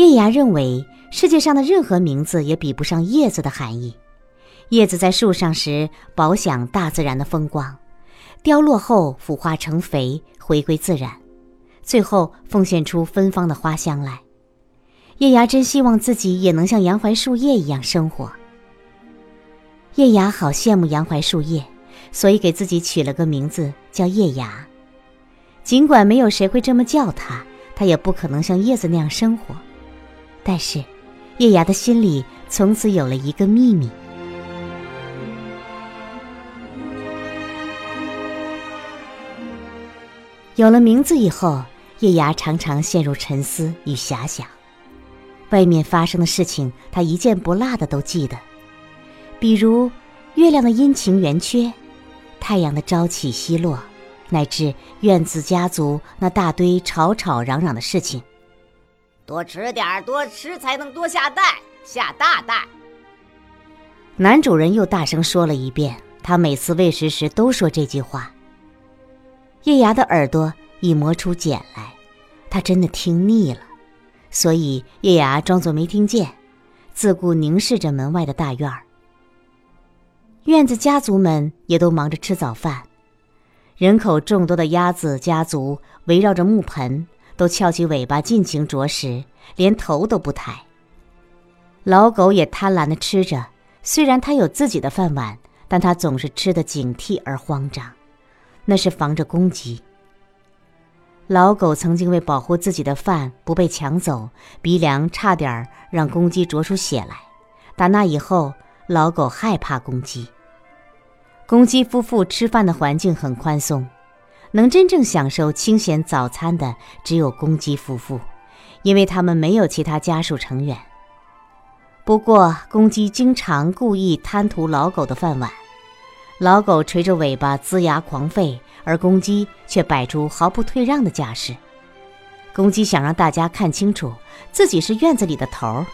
叶芽认为，世界上的任何名字也比不上叶子的含义。叶子在树上时，饱享大自然的风光；凋落后，腐化成肥，回归自然，最后奉献出芬芳的花香来。叶芽真希望自己也能像杨槐树叶一样生活。叶芽好羡慕杨槐树叶，所以给自己取了个名字叫叶芽。尽管没有谁会这么叫它，它也不可能像叶子那样生活。但是，叶芽的心里从此有了一个秘密。有了名字以后，叶芽常常陷入沉思与遐想。外面发生的事情，他一件不落的都记得，比如月亮的阴晴圆缺，太阳的朝起夕落，乃至院子家族那大堆吵吵嚷嚷的事情。多吃点儿多吃才能多下蛋，下大蛋。男主人又大声说了一遍，他每次喂食时都说这句话。叶芽的耳朵已磨出茧来，他真的听腻了，所以叶芽装作没听见，自顾凝视着门外的大院儿。院子家族们也都忙着吃早饭，人口众多的鸭子家族围绕着木盆，都翘起尾巴尽情啄食，连头都不抬。老狗也贪婪地吃着，虽然它有自己的饭碗，但它总是吃得警惕而慌张。那是防着公鸡。老狗曾经为保护自己的饭不被抢走，鼻梁差点让公鸡啄出血来。打那以后，老狗害怕公鸡。公鸡夫妇吃饭的环境很宽松，能真正享受清闲早餐的只有公鸡夫妇，因为他们没有其他家属成员。不过，公鸡经常故意贪图老狗的饭碗。老狗垂着尾巴龇牙狂吠，而公鸡却摆出毫不退让的架势。公鸡想让大家看清楚，自己是院子里的头儿。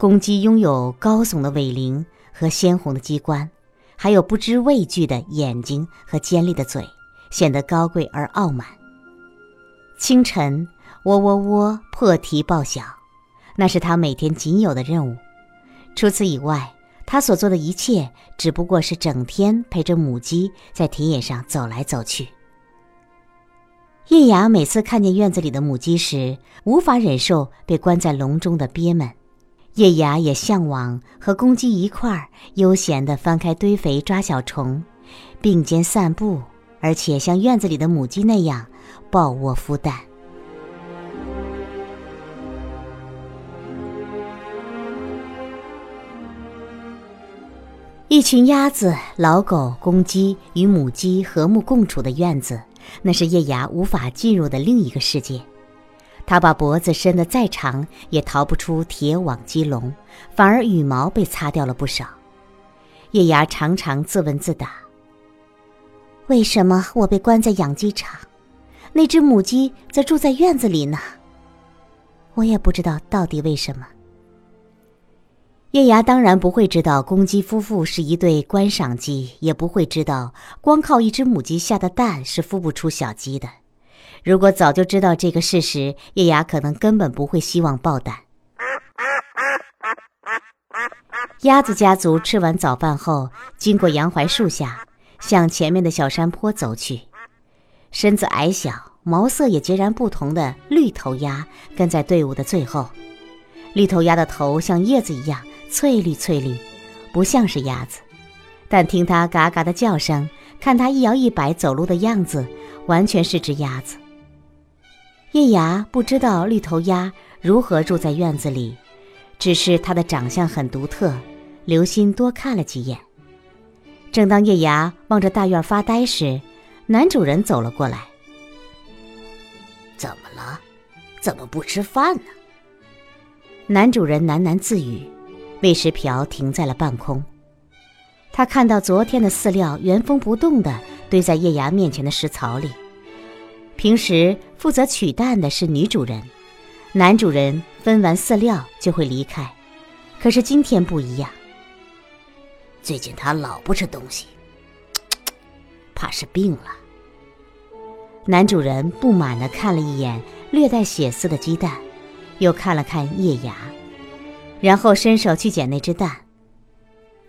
公鸡拥有高耸的尾翎和鲜红的鸡冠，还有不知畏惧的眼睛和尖利的嘴，显得高贵而傲慢。清晨，喔喔喔破啼报晓，那是他每天仅有的任务。除此以外，他所做的一切只不过是整天陪着母鸡在田野上走来走去。叶芽每次看见院子里的母鸡时，无法忍受被关在笼中的憋闷。叶芽也向往和公鸡一块儿悠闲地翻开堆肥抓小虫，并肩散步，而且像院子里的母鸡那样。抱窝孵蛋。一群鸭子、老狗、公鸡与母鸡和睦共处的院子，那是叶芽无法进入的另一个世界。他把脖子伸得再长，也逃不出铁网鸡笼，反而羽毛被擦掉了不少。叶芽常常自问自答：为什么我被关在养鸡场？那只母鸡则住在院子里呢。我也不知道到底为什么。叶芽当然不会知道公鸡夫妇是一对观赏鸡，也不会知道光靠一只母鸡下的蛋是孵不出小鸡的。如果早就知道这个事实，叶芽可能根本不会希望爆胆。鸭子家族吃完早饭后，经过杨槐树下，向前面的小山坡走去。身子矮小、毛色也截然不同的绿头鸭跟在队伍的最后。绿头鸭的头像叶子一样翠绿翠绿，不像是鸭子，但听它嘎嘎的叫声，看它一摇一摆走路的样子，完全是只鸭子。叶芽不知道绿头鸭如何住在院子里，只是它的长相很独特，留心多看了几眼。正当叶芽望着大院发呆时，男主人走了过来。怎么了？怎么不吃饭呢？男主人喃喃自语，喂食瓢停在了半空。他看到昨天的饲料原封不动的堆在叶芽面前的食槽里。平时负责取蛋的是女主人，男主人分完饲料就会离开。可是今天不一样。最近他老不吃东西，怕是病了。男主人不满地看了一眼略带血丝的鸡蛋，又看了看叶芽，然后伸手去捡那只蛋。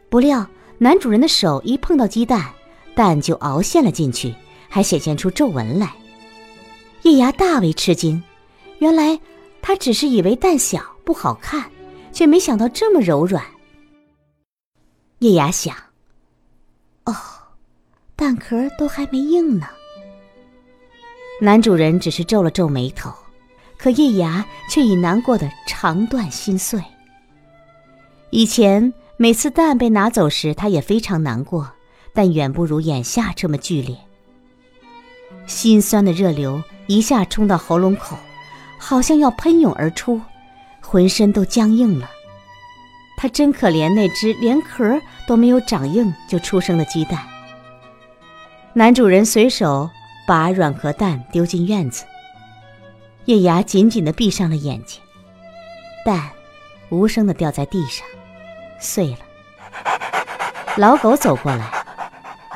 不料男主人的手一碰到鸡蛋，蛋就凹陷了进去，还显现出皱纹来。叶芽大为吃惊，原来他只是以为蛋小不好看，却没想到这么柔软。叶芽想：“哦，蛋壳都还没硬呢。”男主人只是皱了皱眉头，可叶芽却已难过的肠断心碎。以前每次蛋被拿走时，他也非常难过，但远不如眼下这么剧烈。心酸的热流一下冲到喉咙口，好像要喷涌而出，浑身都僵硬了。他真可怜那只连壳都没有长硬就出生的鸡蛋。男主人随手把软壳蛋丢进院子，叶芽紧紧地闭上了眼睛，蛋无声地掉在地上，碎了。老狗走过来，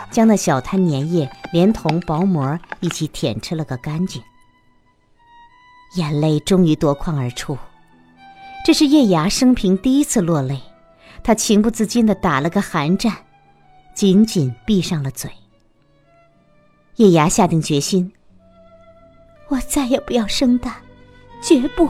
将那小滩粘液连同薄膜一起舔吃了个干净，眼泪终于夺眶而出。这是叶芽生平第一次落泪，她情不自禁地打了个寒战，紧紧闭上了嘴。叶芽下定决心：我再也不要生蛋，绝不！